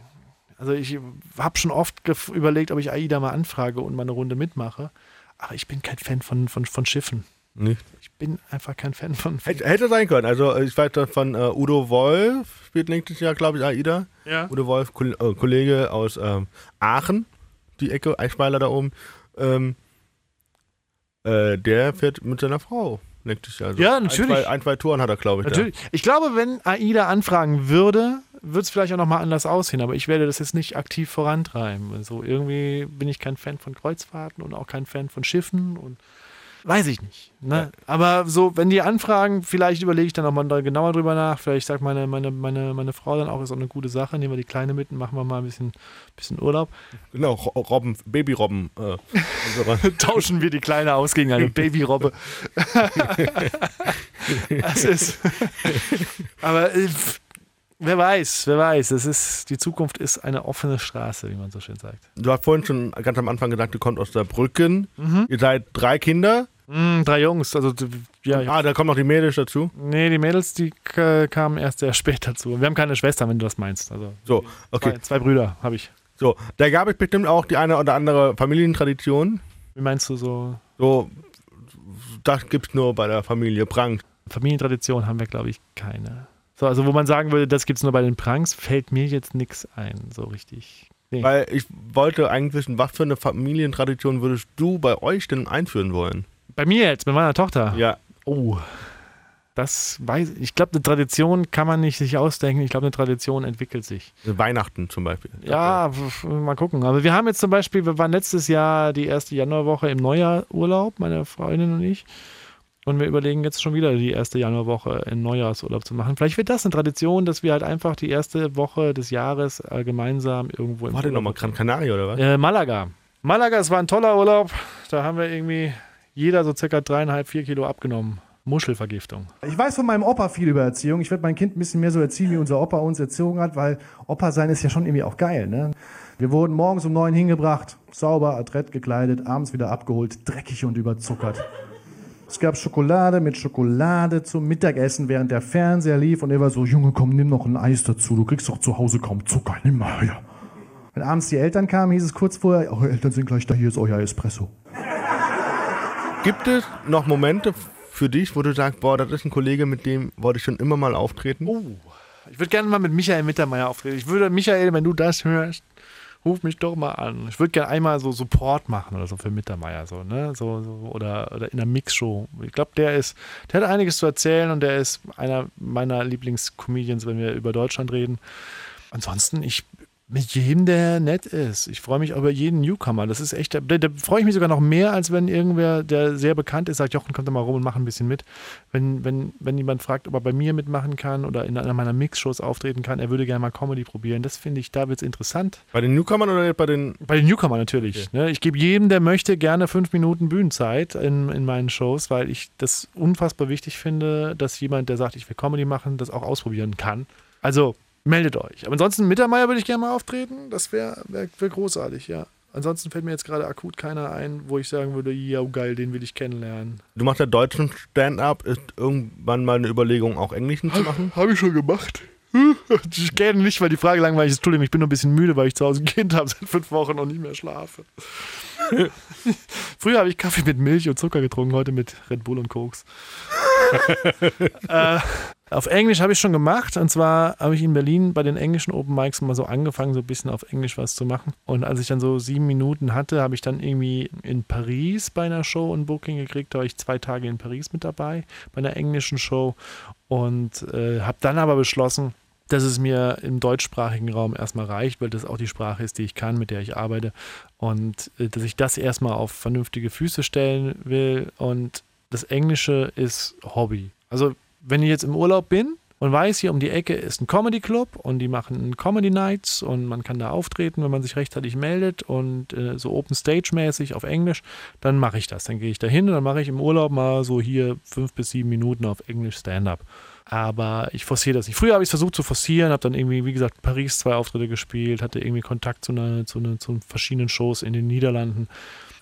Also ich habe schon oft überlegt, ob ich AIDA mal anfrage und mal eine Runde mitmache. Aber ich bin kein Fan von, von, von Schiffen. Nicht. Ich bin einfach kein Fan von. Hätte, hätte sein können. Also ich weiß von uh, Udo Wolf, spielt nächstes Jahr, glaube ich, AIDA. Ja. Udo Wolf, äh, Kollege aus ähm, Aachen, die Ecke, Eichweiler da oben. Ähm, äh, der fährt mit seiner Frau. Also ja, natürlich. Ein zwei, ein, zwei Touren hat er, glaube ich. Natürlich. Da. Ich glaube, wenn AIDA anfragen würde, würde es vielleicht auch nochmal anders aussehen, aber ich werde das jetzt nicht aktiv vorantreiben. Also irgendwie bin ich kein Fan von Kreuzfahrten und auch kein Fan von Schiffen und Weiß ich nicht. Ne? Ja. Aber so, wenn die anfragen, vielleicht überlege ich dann nochmal da genauer drüber nach. Vielleicht sagt meine, meine, meine, meine Frau dann auch, ist auch eine gute Sache. Nehmen wir die Kleine mit und machen wir mal ein bisschen, bisschen Urlaub. Genau, Robben, Babyrobben. Äh, Tauschen wir die Kleine aus gegen eine Babyrobbe. das ist. Aber äh, wer weiß, wer weiß. Das ist, die Zukunft ist eine offene Straße, wie man so schön sagt. Du hast vorhin schon ganz am Anfang gesagt, du kommst aus der Brücken. Mhm. Ihr seid drei Kinder. Mm, drei Jungs, also ja. Ah, da kommen noch die Mädels dazu? Nee, die Mädels, die kamen erst sehr spät dazu. Wir haben keine Schwester, wenn du das meinst. Also so, okay. Zwei, zwei Brüder habe ich. So, da gab es bestimmt auch die eine oder andere Familientradition. Wie meinst du so? So, das gibt es nur bei der Familie Prank. Familientradition haben wir, glaube ich, keine. So, also wo man sagen würde, das gibt es nur bei den Pranks, fällt mir jetzt nichts ein, so richtig. Nee. Weil ich wollte eigentlich wissen, was für eine Familientradition würdest du bei euch denn einführen wollen? Bei mir jetzt, mit meiner Tochter? Ja. Oh. Das weiß ich. Ich glaube, eine Tradition kann man nicht sich ausdenken. Ich glaube, eine Tradition entwickelt sich. Weihnachten zum Beispiel. Ja, mal gucken. Aber wir haben jetzt zum Beispiel, wir waren letztes Jahr die erste Januarwoche im Neujahrurlaub, meine Freundin und ich. Und wir überlegen jetzt schon wieder die erste Januarwoche in Neujahrsurlaub zu machen. Vielleicht wird das eine Tradition, dass wir halt einfach die erste Woche des Jahres äh, gemeinsam irgendwo im War denn nochmal Gran Canaria oder was? Äh, Malaga. Malaga, es war ein toller Urlaub. Da haben wir irgendwie jeder so circa dreieinhalb, vier Kilo abgenommen. Muschelvergiftung. Ich weiß von meinem Opa viel über Erziehung. Ich werde mein Kind ein bisschen mehr so erziehen, wie unser Opa uns erzogen hat, weil Opa sein ist ja schon irgendwie auch geil. Ne? Wir wurden morgens um neun hingebracht, sauber, adrett gekleidet, abends wieder abgeholt, dreckig und überzuckert. Es gab Schokolade mit Schokolade zum Mittagessen, während der Fernseher lief und er war so, Junge, komm, nimm noch ein Eis dazu, du kriegst doch zu Hause kaum Zucker, nimm mal, ja. Wenn abends die Eltern kamen, hieß es kurz vorher, eure Eltern sind gleich da, hier ist euer Espresso. Gibt es noch Momente für dich, wo du sagst, boah, das ist ein Kollege, mit dem wollte ich schon immer mal auftreten? Oh, ich würde gerne mal mit Michael Mittermeier auftreten. Ich würde, Michael, wenn du das hörst, ruf mich doch mal an. Ich würde gerne einmal so Support machen oder so für Mittermeier, so, ne? So, so, oder, oder in einer Mixshow. Ich glaube, der ist, der hat einiges zu erzählen und der ist einer meiner Lieblingscomedians, wenn wir über Deutschland reden. Ansonsten, ich mit jedem, der nett ist. Ich freue mich über jeden Newcomer. Das ist echt, da, da freue ich mich sogar noch mehr, als wenn irgendwer, der sehr bekannt ist, sagt, Jochen, kommt da mal rum und mach ein bisschen mit. Wenn, wenn, wenn jemand fragt, ob er bei mir mitmachen kann oder in einer meiner Mix-Shows auftreten kann, er würde gerne mal Comedy probieren. Das finde ich, da wird es interessant. Bei den Newcomern oder bei den? Bei den Newcomern natürlich. Okay. Ne? Ich gebe jedem, der möchte, gerne fünf Minuten Bühnenzeit in, in meinen Shows, weil ich das unfassbar wichtig finde, dass jemand, der sagt, ich will Comedy machen, das auch ausprobieren kann. Also meldet euch. Aber ansonsten Mittermeier würde ich gerne mal auftreten. Das wäre wär, wär großartig, ja. Ansonsten fällt mir jetzt gerade akut keiner ein, wo ich sagen würde, ja geil, den will ich kennenlernen. Du machst ja deutschen Stand-up. Ist irgendwann mal eine Überlegung, auch englischen zu machen? Habe ich schon gemacht. Ich kenne nicht, weil die Frage langweilig ist. Entschuldigung, ich bin nur ein bisschen müde, weil ich zu Hause ein Kind habe, seit fünf Wochen und nicht mehr schlafe. Früher habe ich Kaffee mit Milch und Zucker getrunken, heute mit Red Bull und Koks. äh, auf Englisch habe ich schon gemacht. Und zwar habe ich in Berlin bei den englischen Open Mics mal so angefangen, so ein bisschen auf Englisch was zu machen. Und als ich dann so sieben Minuten hatte, habe ich dann irgendwie in Paris bei einer Show ein Booking gekriegt. Da war ich zwei Tage in Paris mit dabei, bei einer englischen Show. Und äh, habe dann aber beschlossen, dass es mir im deutschsprachigen Raum erstmal reicht, weil das auch die Sprache ist, die ich kann, mit der ich arbeite. Und äh, dass ich das erstmal auf vernünftige Füße stellen will. Und das Englische ist Hobby. Also wenn ich jetzt im Urlaub bin und weiß, hier um die Ecke ist ein Comedy Club und die machen Comedy Nights und man kann da auftreten, wenn man sich rechtzeitig meldet und äh, so Open Stage mäßig auf Englisch, dann mache ich das. Dann gehe ich da hin und dann mache ich im Urlaub mal so hier fünf bis sieben Minuten auf Englisch Stand-up. Aber ich forciere das nicht. Früher habe ich es versucht zu forcieren, habe dann irgendwie, wie gesagt, Paris zwei Auftritte gespielt, hatte irgendwie Kontakt zu, einer, zu, einer, zu verschiedenen Shows in den Niederlanden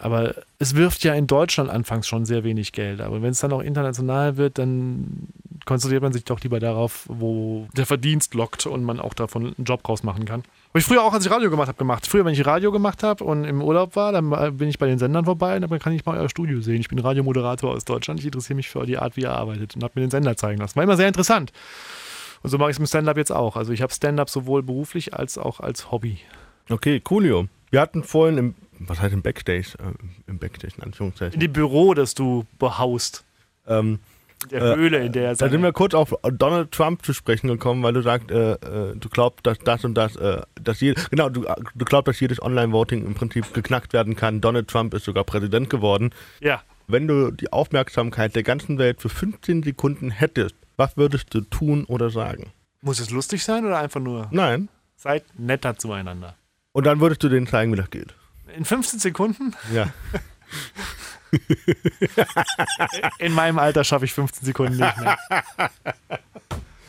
aber es wirft ja in Deutschland anfangs schon sehr wenig Geld. Aber wenn es dann auch international wird, dann konzentriert man sich doch lieber darauf, wo der Verdienst lockt und man auch davon einen Job rausmachen kann. Habe ich früher auch, als ich Radio gemacht habe, gemacht. Früher, wenn ich Radio gemacht habe und im Urlaub war, dann bin ich bei den Sendern vorbei und dann kann ich mal euer Studio sehen. Ich bin Radiomoderator aus Deutschland. Ich interessiere mich für die Art, wie ihr arbeitet und habe mir den Sender zeigen lassen. War immer sehr interessant. Und so mache ich es mit Stand-up jetzt auch. Also ich habe Stand-up sowohl beruflich als auch als Hobby. Okay, coolio. Wir hatten vorhin im was heißt im Backstage, äh, im Backstage in Anführungszeichen. In dem Büro, das du behaust. Ähm, der äh, Höhle, in der er Da sind wir kurz auf Donald Trump zu sprechen gekommen, weil du sagst, äh, äh, du glaubst, dass das und das, äh, dass je, genau, du, du glaubst, dass jedes Online-Voting im Prinzip geknackt werden kann. Donald Trump ist sogar Präsident geworden. Ja. Wenn du die Aufmerksamkeit der ganzen Welt für 15 Sekunden hättest, was würdest du tun oder sagen? Muss es lustig sein oder einfach nur? Nein. Seid netter zueinander. Und dann würdest du denen zeigen, wie das geht. In 15 Sekunden? Ja. In meinem Alter schaffe ich 15 Sekunden nicht mehr.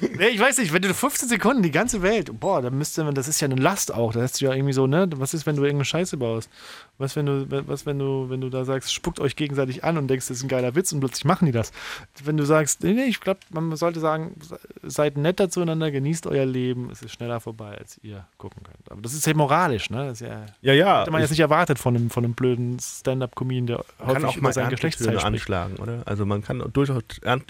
Nee, ich weiß nicht, wenn du 15 Sekunden die ganze Welt, boah, dann müsste man, das ist ja eine Last auch. Da hast du ja irgendwie so, ne? Was ist, wenn du irgendeine Scheiße baust? Was, wenn du, was, wenn du, wenn du da sagst, spuckt euch gegenseitig an und denkst, das ist ein geiler Witz und plötzlich machen die das. Wenn du sagst, nee, nee, ich glaube, man sollte sagen, seid netter zueinander, genießt euer Leben, es ist schneller vorbei, als ihr gucken könnt. Aber das ist ja moralisch, ne? Das ist ja, ja, ja. Hätte man jetzt nicht erwartet von einem, von einem blöden Stand-Up-Comedian, der man kann auch mal sein Geschlechtsteil anschlagen, oder? Also man kann durchaus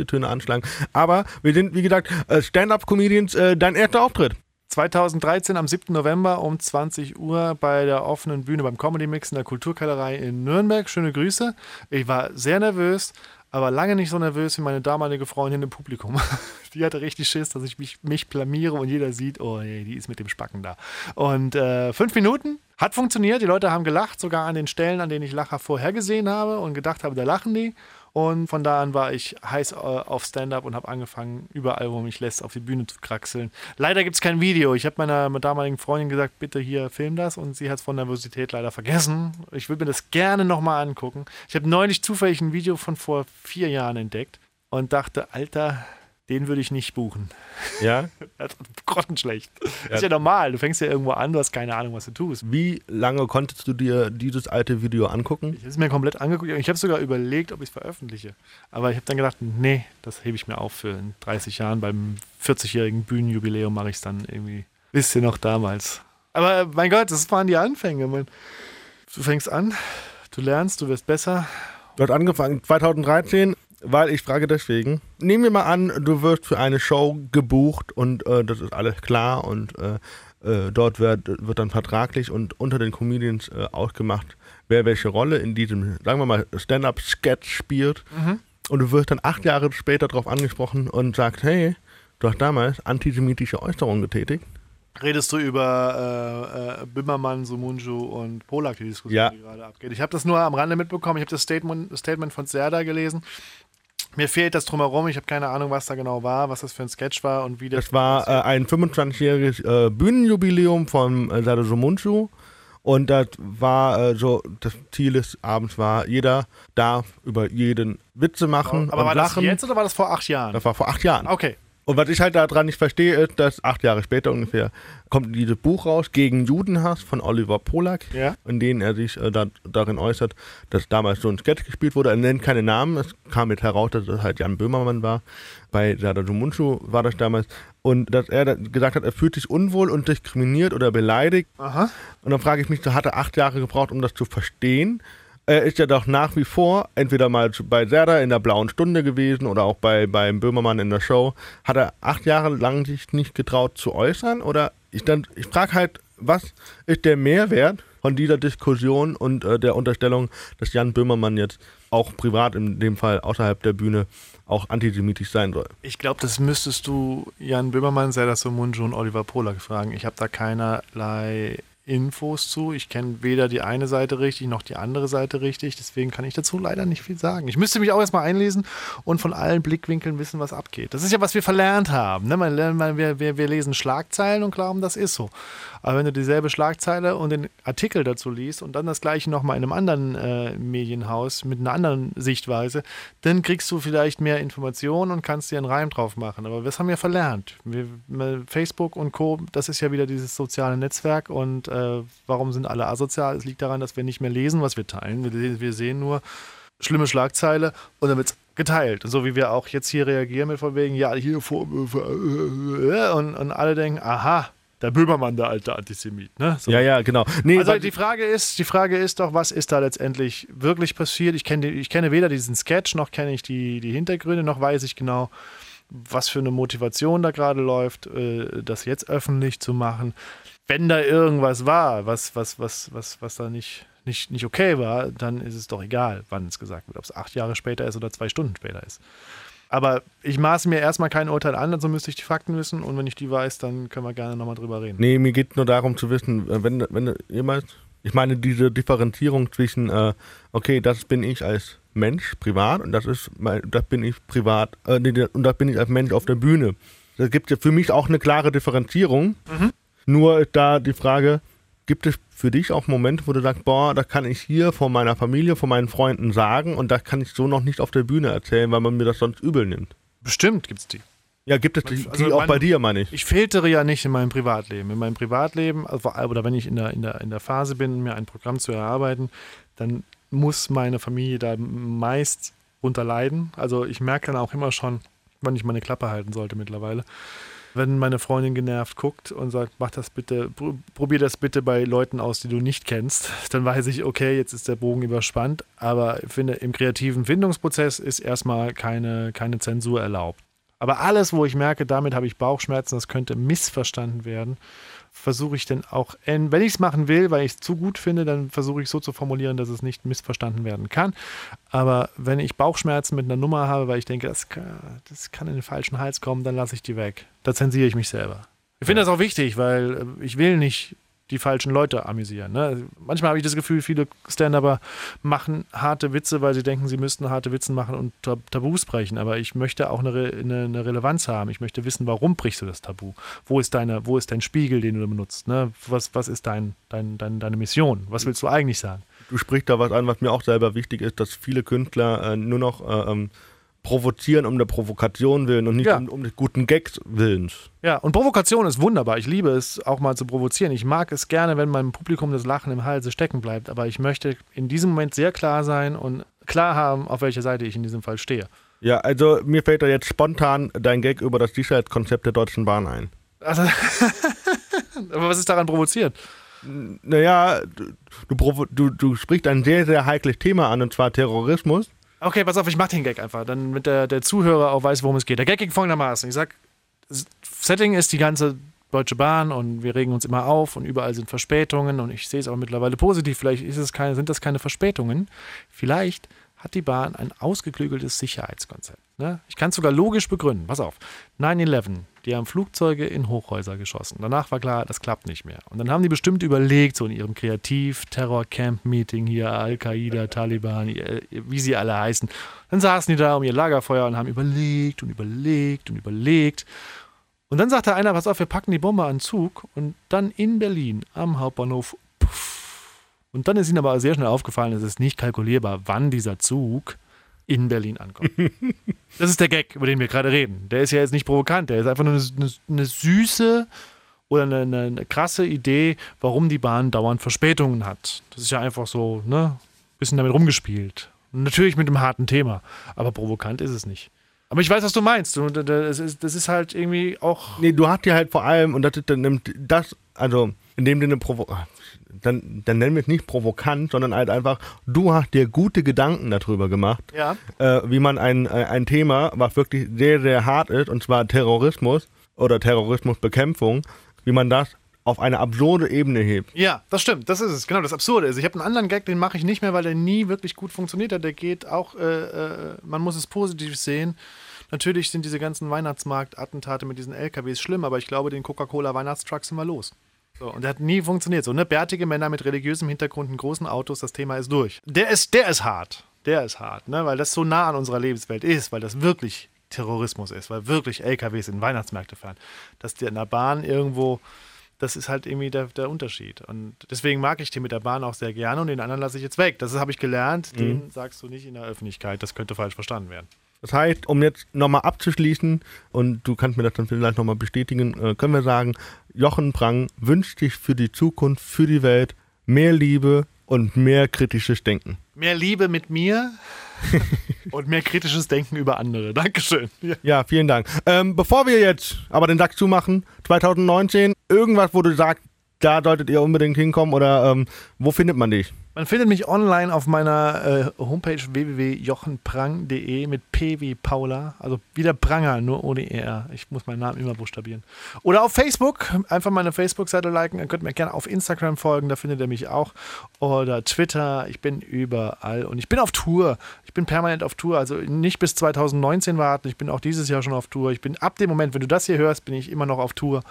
Töne anschlagen. Aber wir sind, wie gesagt, Stand-Up-Comedians, äh, dein erster Auftritt. 2013 am 7. November um 20 Uhr bei der offenen Bühne beim Comedy Mix in der Kulturkellerei in Nürnberg. Schöne Grüße. Ich war sehr nervös, aber lange nicht so nervös wie meine damalige Freundin im Publikum. Die hatte richtig Schiss, dass ich mich, mich blamiere und jeder sieht, oh nee, die ist mit dem Spacken da. Und äh, fünf Minuten hat funktioniert. Die Leute haben gelacht, sogar an den Stellen, an denen ich Lacher vorhergesehen habe und gedacht habe, da lachen die. Und von da an war ich heiß äh, auf Stand-up und habe angefangen, überall, wo mich lässt, auf die Bühne zu kraxeln. Leider gibt es kein Video. Ich habe meiner damaligen Freundin gesagt, bitte hier film das und sie hat es von Nervosität leider vergessen. Ich würde mir das gerne nochmal angucken. Ich habe neulich zufällig ein Video von vor vier Jahren entdeckt und dachte, Alter, den würde ich nicht buchen. Ja? Grottenschlecht. Ja. Ist ja normal. Du fängst ja irgendwo an, du hast keine Ahnung, was du tust. Wie lange konntest du dir dieses alte Video angucken? Ich habe es mir komplett angeguckt. Ich habe sogar überlegt, ob ich es veröffentliche. Aber ich habe dann gedacht, nee, das hebe ich mir auf für in 30 Jahren. Beim 40-jährigen Bühnenjubiläum mache ich es dann irgendwie. Wisst ihr noch damals. Aber mein Gott, das waren die Anfänge. Man. Du fängst an, du lernst, du wirst besser. Du hast angefangen 2013 weil ich frage deswegen, nehmen wir mal an, du wirst für eine Show gebucht und äh, das ist alles klar und äh, äh, dort wird, wird dann vertraglich und unter den Comedians äh, ausgemacht, wer welche Rolle in diesem, sagen wir mal, Stand-up-Sketch spielt. Mhm. Und du wirst dann acht Jahre später darauf angesprochen und sagst, hey, du hast damals antisemitische Äußerungen getätigt. Redest du über äh, äh, Bimmermann, Sumunju und Polak, die Diskussion, ja. die gerade abgeht? Ich habe das nur am Rande mitbekommen. Ich habe das Statement, Statement von Serda gelesen. Mir fehlt das drumherum. Ich habe keine Ahnung, was da genau war, was das für ein Sketch war und wie das. Es war äh, ein 25-jähriges äh, Bühnenjubiläum von äh, Sado Munchu. Und das war äh, so, das Ziel des Abends war, jeder darf über jeden Witze machen. Aber war lachen. das jetzt oder war das vor acht Jahren? Das war vor acht Jahren. Okay. Und was ich halt daran nicht verstehe, ist, dass acht Jahre später ungefähr kommt dieses Buch raus, Gegen Judenhass von Oliver Polak, ja. in dem er sich äh, da, darin äußert, dass damals so ein Sketch gespielt wurde. Er nennt keine Namen, es kam jetzt heraus, dass es halt Jan Böhmermann war. Bei Sada Munchu war das damals. Und dass er gesagt hat, er fühlt sich unwohl und diskriminiert oder beleidigt. Aha. Und dann frage ich mich, hat er acht Jahre gebraucht, um das zu verstehen. Er ist ja doch nach wie vor entweder mal bei Serda in der blauen Stunde gewesen oder auch bei beim Böhmermann in der Show. Hat er acht Jahre lang sich nicht getraut zu äußern? Oder ich, dann- ich frage halt, was ist der Mehrwert von dieser Diskussion und äh, der Unterstellung, dass Jan Böhmermann jetzt auch privat in dem Fall außerhalb der Bühne auch antisemitisch sein soll? Ich glaube, das müsstest du Jan Böhmermann, Serdar Somuncu und Oliver Polak fragen. Ich habe da keinerlei Infos zu. Ich kenne weder die eine Seite richtig noch die andere Seite richtig. Deswegen kann ich dazu leider nicht viel sagen. Ich müsste mich auch erstmal einlesen und von allen Blickwinkeln wissen, was abgeht. Das ist ja, was wir verlernt haben. Ne? Wir, wir, wir lesen Schlagzeilen und glauben, das ist so. Aber wenn du dieselbe Schlagzeile und den Artikel dazu liest und dann das gleiche nochmal in einem anderen äh, Medienhaus mit einer anderen Sichtweise, dann kriegst du vielleicht mehr Informationen und kannst dir einen Reim drauf machen. Aber das haben wir verlernt. Wir, Facebook und Co., das ist ja wieder dieses soziale Netzwerk und äh, warum sind alle asozial? Es liegt daran, dass wir nicht mehr lesen, was wir teilen. Wir, wir sehen nur schlimme Schlagzeile und dann wird es geteilt. So wie wir auch jetzt hier reagieren mit von wegen, ja, hier Vorwürfe äh, und, und alle denken, aha, der Böhmermann, der alte Antisemit. Ne? So. Ja, ja, genau. Nee, Also die Frage ist, die Frage ist doch, was ist da letztendlich wirklich passiert? Ich kenne, ich kenne weder diesen Sketch, noch kenne ich die, die Hintergründe, noch weiß ich genau, was für eine Motivation da gerade läuft, äh, das jetzt öffentlich zu machen. Wenn da irgendwas war, was, was, was, was, was da nicht, nicht, nicht okay war, dann ist es doch egal, wann es gesagt wird, ob es acht Jahre später ist oder zwei Stunden später ist. Aber ich maße mir erstmal kein Urteil an, also müsste ich die Fakten wissen und wenn ich die weiß, dann können wir gerne nochmal drüber reden. Nee, mir geht nur darum zu wissen, äh, wenn, wenn jemals, ich meine diese Differenzierung zwischen, äh, okay, das bin ich als Mensch privat und das ist, mein, das bin ich privat, äh, nee, und das bin ich als Mensch auf der Bühne. Da gibt es ja für mich auch eine klare Differenzierung. Nur ist da die Frage, gibt es für dich auch Momente, wo du sagst, boah, das kann ich hier vor meiner Familie, vor meinen Freunden sagen und das kann ich so noch nicht auf der Bühne erzählen, weil man mir das sonst übel nimmt. Bestimmt gibt es die. Ja, gibt es die, Also die auch man- bei dir, meine ich. Ich filtere ja nicht in meinem Privatleben. In meinem Privatleben, also, oder wenn ich in der, in, der, in der Phase bin, mir ein Programm zu erarbeiten, dann muss meine Familie da meist unterleiden. Also ich merke dann auch immer schon, wann ich meine Klappe halten sollte mittlerweile. Wenn meine Freundin genervt guckt und sagt, mach das bitte, pr- probier das bitte bei Leuten aus, die du nicht kennst, dann weiß ich, okay, jetzt ist der Bogen überspannt. Aber ich finde, im kreativen Findungsprozess ist erstmal keine, keine Zensur erlaubt. Aber alles, wo ich merke, damit habe ich Bauchschmerzen, das könnte missverstanden werden, versuche ich dann auch, en- wenn ich es machen will, weil ich es zu gut finde, dann versuche ich so zu formulieren, dass es nicht missverstanden werden kann. Aber wenn ich Bauchschmerzen mit einer Nummer habe, weil ich denke, das kann, das kann in den falschen Hals kommen, dann lasse ich die weg. Da zensiere ich mich selber. Ich finde das auch wichtig, weil äh, ich will nicht die falschen Leute amüsieren. Ne? Manchmal habe ich das Gefühl, viele Stand-Upper machen harte Witze, weil sie denken, sie müssten harte Witze machen und Tab Tabus brechen. Aber ich möchte auch eine, Re eine, eine Relevanz haben. Ich möchte wissen, warum brichst du das Tabu? Wo ist, deine, wo ist dein Spiegel, den du benutzt? Ne? Was, was ist dein, dein, dein, deine Mission? Was willst du eigentlich sagen? du sprichst da was an, was mir auch selber wichtig ist, dass viele Künstler äh, nur noch äh, ähm, provozieren um der Provokation willen und nicht Ja. um, um des guten Gags willens. Ja, und Provokation ist wunderbar. Ich liebe es, auch mal zu provozieren. Ich mag es gerne, wenn meinem Publikum das Lachen im Halse stecken bleibt. Aber ich möchte in diesem Moment sehr klar sein und klar haben, auf welcher Seite ich in diesem Fall stehe. Ja, also mir fällt da jetzt spontan dein Gag über das Sicherheitskonzept der Deutschen Bahn ein. Also, aber was ist daran provoziert? Naja, du, du, du sprichst ein sehr, sehr heikles Thema an, und zwar Terrorismus. Okay, pass auf, ich mach den Gag einfach, damit der, der Zuhörer auch weiß, worum es geht. Der Gag ging folgendermaßen. Ich sag, Setting ist die ganze Deutsche Bahn und wir regen uns immer auf und überall sind Verspätungen und ich sehe es auch mittlerweile positiv. Vielleicht ist es keine, sind das keine Verspätungen. Vielleicht hat die Bahn ein ausgeklügeltes Sicherheitskonzept. Ne? Ich kann es sogar logisch begründen. Pass auf. 9-11, die haben Flugzeuge in Hochhäuser geschossen. Danach war klar, das klappt nicht mehr. Und dann haben die bestimmt überlegt, so in ihrem Kreativ-Terror-Camp-Meeting hier, Al-Qaida, Taliban, wie sie alle heißen. Dann saßen die da um ihr Lagerfeuer und haben überlegt und überlegt und überlegt. Und dann sagte einer, pass auf, wir packen die Bombe an den Zug und dann in Berlin am Hauptbahnhof. Puff. Und dann ist ihnen aber sehr schnell aufgefallen, es ist nicht kalkulierbar, wann dieser Zug in Berlin ankommt. das ist der Gag, über den wir gerade reden. Der ist ja jetzt nicht provokant, der ist einfach nur eine, eine, eine süße oder eine, eine, eine krasse Idee, warum die Bahn dauernd Verspätungen hat. Das ist ja einfach so, ne? Bisschen damit rumgespielt. Und natürlich mit einem harten Thema, aber provokant ist es nicht. Aber ich weiß, was du meinst. Und das ist, das ist halt irgendwie auch. Nee, du hast dir halt vor allem, und das dann nimmt das, also in dem Sinne provo dann, dann nennen wir es nicht provokant, sondern halt einfach, du hast dir gute Gedanken darüber gemacht, Ja. äh, wie man ein, äh, ein Thema, was wirklich sehr, sehr hart ist, und zwar Terrorismus oder Terrorismusbekämpfung, wie man das auf eine absurde Ebene hebt. Ja, das stimmt. Das ist es. Genau, das Absurde ist. Ich habe einen anderen Gag, den mache ich nicht mehr, weil der nie wirklich gut funktioniert hat. Der geht auch, äh, äh, man muss es positiv sehen. Natürlich sind diese ganzen Weihnachtsmarkt-Attentate mit diesen LKWs schlimm, aber ich glaube, den Coca-Cola-Weihnachtstruck sind wir los. So, und der hat nie funktioniert. So, ne? Bärtige Männer mit religiösem Hintergrund in großen Autos, das Thema ist durch. Der ist, der ist hart. Der ist hart, ne? Weil das so nah an unserer Lebenswelt ist, weil das wirklich Terrorismus ist, weil wirklich LKWs in Weihnachtsmärkte fahren. Dass die in der Bahn irgendwo das ist halt irgendwie der, der Unterschied. Und deswegen mag ich den mit der Bahn auch sehr gerne und den anderen lasse ich jetzt weg. Das habe ich gelernt, den sagst du nicht in der Öffentlichkeit. Das könnte falsch verstanden werden. Das heißt, um jetzt nochmal abzuschließen, und du kannst mir das dann vielleicht nochmal bestätigen, äh, können wir sagen, Jochen Prang wünscht sich für die Zukunft, für die Welt mehr Liebe und mehr kritisches Denken. Mehr Liebe mit mir und mehr kritisches Denken über andere. Dankeschön. Ja. Ja, vielen Dank. Ähm, bevor wir jetzt aber den Sack zumachen, 2019, irgendwas, wo du sagst, da solltet ihr unbedingt hinkommen oder ähm, wo findet man dich? Man findet mich online auf meiner äh, Homepage www.jochenprang.de mit P wie Paula, also wieder Pranger, nur ohne ER. Ich muss meinen Namen immer buchstabieren. Oder auf Facebook, einfach meine Facebook-Seite liken. Ihr könnt mir gerne auf Instagram folgen, da findet ihr mich auch. Oder Twitter, ich bin überall und ich bin auf Tour. Ich bin permanent auf Tour, also nicht bis 2019 warten. Ich bin auch dieses Jahr schon auf Tour. Ich bin ab dem Moment, wenn du das hier hörst, bin ich immer noch auf Tour.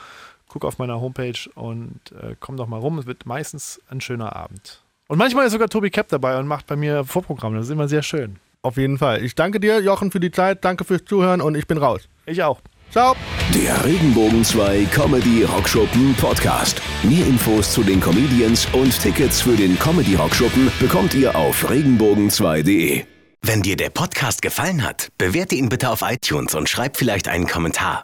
Guck auf meiner Homepage und äh, komm doch mal rum. Es wird meistens ein schöner Abend. Und manchmal ist sogar Tobi Cap dabei und macht bei mir Vorprogramme. Das ist immer sehr schön. Auf jeden Fall. Ich danke dir, Jochen, für die Zeit. Danke fürs Zuhören und ich bin raus. Ich auch. Ciao. Der Regenbogen 2 Comedy Rockschuppen Podcast. Mehr Infos zu den Comedians und Tickets für den Comedy Rockschuppen bekommt ihr auf regenbogen2.de. Wenn dir der Podcast gefallen hat, bewerte ihn bitte auf iTunes und schreib vielleicht einen Kommentar.